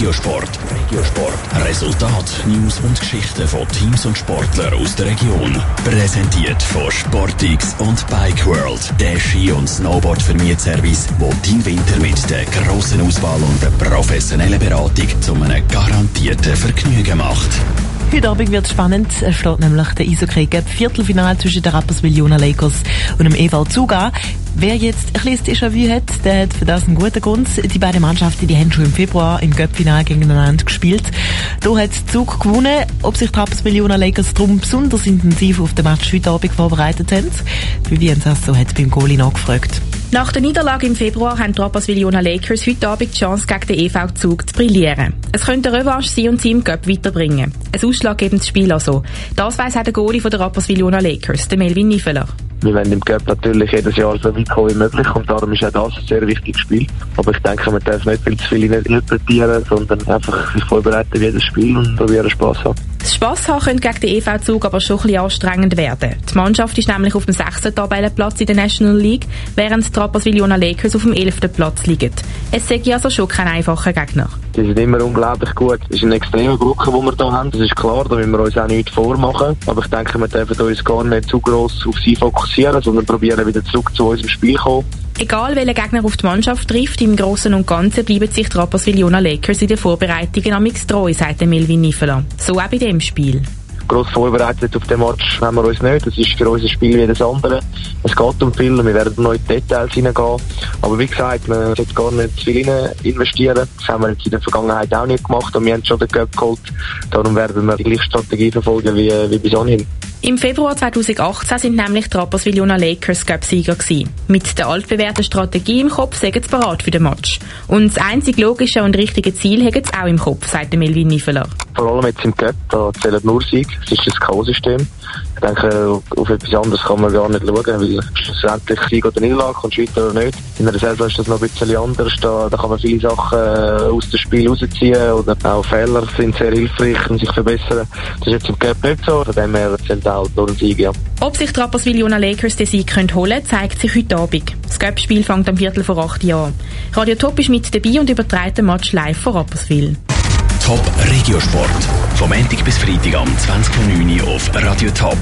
Regiosport. Regiosport. Resultat, News und Geschichten von Teams und Sportlern aus der Region. Präsentiert von Sportix und Bike World. Der Ski- und snowboard service wo dein Winter mit der grossen Auswahl und der professionellen Beratung zu einem garantierten Vergnügen macht. Heute Abend wird spannend. Es steht nämlich der Eishockey Cup Viertelfinale zwischen den Rapperswil Jona Lakers und dem EV Zuga. Wer jetzt ein bisschen Déjà-vu hat, der hat für das einen guten Grund. Die beiden Mannschaften, die haben schon im Februar im Cup-Final gegeneinander gespielt. Da hat Zug gewonnen. Ob sich die Rapperswil Jona Lakers darum besonders intensiv auf den Match heute Abend vorbereitet haben, Vivian Sasso hat beim Goalie nachgefragt. Nach der Niederlage im Februar haben die Rapperswil-Jona Lakers heute Abend die Chance, gegen den EV Zug zu brillieren. Es könnte eine Revanche sein und sie im Cup weiterbringen. Ein ausschlaggebendes Spiel also. Das weiss auch der Goalie von der Rapperswil-Jona Lakers, der Melvin Nifeler. Wir wollen im Cup natürlich jedes Jahr so weit kommen wie möglich und darum ist auch das ein sehr wichtiges Spiel. Aber ich denke, man darf nicht viel zu viel interpretieren, sondern einfach sich vorbereiten wie jedes Spiel und probieren Spass haben. Das Spass haben könnte gegen den EV-Zug aber schon ein bisschen anstrengend werden. Die Mannschaft ist nämlich auf dem sechsten Tabellenplatz in der National League, während die Rapperswil-Jona Lakers auf dem elften Platz liegen. Es sei also schon kein einfacher Gegner. Die sind immer unglaublich gut. Es ist eine extreme Brücke, die wir hier haben. Das ist klar, da müssen wir uns auch nichts vormachen. Aber ich denke, wir dürfen uns gar nicht zu gross auf sie fokussieren, sondern probieren wieder zurück zu unserem Spiel zu kommen. Egal welcher Gegner auf die Mannschaft trifft, im Großen und Ganzen bleiben sich die Rapperswil-Jona Lakers in den Vorbereitungen am treu, sagt Melvin Niffela. So auch bei dem Spiel gross vorbereitet auf den Match haben wir uns nicht. Das ist für uns ein Spiel wie das andere. Es geht um viel und wir werden noch in Details hineingehen. Aber wie gesagt, man sollte gar nicht zu viel investieren. Das haben wir jetzt in der Vergangenheit auch nicht gemacht und wir haben schon den Cup geholt. Darum werden wir die gleiche Strategie verfolgen wie, wie bis anhin. Im Februar 2018 sind nämlich die Rapperswil-Jona Lakers Cup-Sieger gewesen. Mit der altbewährten Strategie im Kopf sind sie bereit für den Match. Und das einzig logische und richtige Ziel haben sie auch im Kopf, sagt Melvin Nifeler. Vor allem jetzt im Cup, da zählen nur Sieg. Es ist das K.O.-System. Ich denke, auf etwas anderes kann man gar nicht schauen, weil schlussendlich Sieg oder Niederlage kommt weiter oder nicht. In der Saison ist das noch ein bisschen anders. Da, da kann man viele Sachen äh, aus dem Spiel rausziehen oder auch Fehler sind sehr hilfreich, um sich verbessern. Das ist jetzt im Cup nicht so. Von dem her zählt auch nur ein Sieg, ja. Ob sich die Rapperswil-Jona Lakers den Sieg können holen zeigt sich heute Abend. Das Cup-Spiel fängt am Viertel vor acht Jahren. Radio Top ist mit dabei und überträgt den Match live von Rapperswil. Top Regiosport. Vom Montag bis Freitag am 20.09 Uhr auf Radio Top.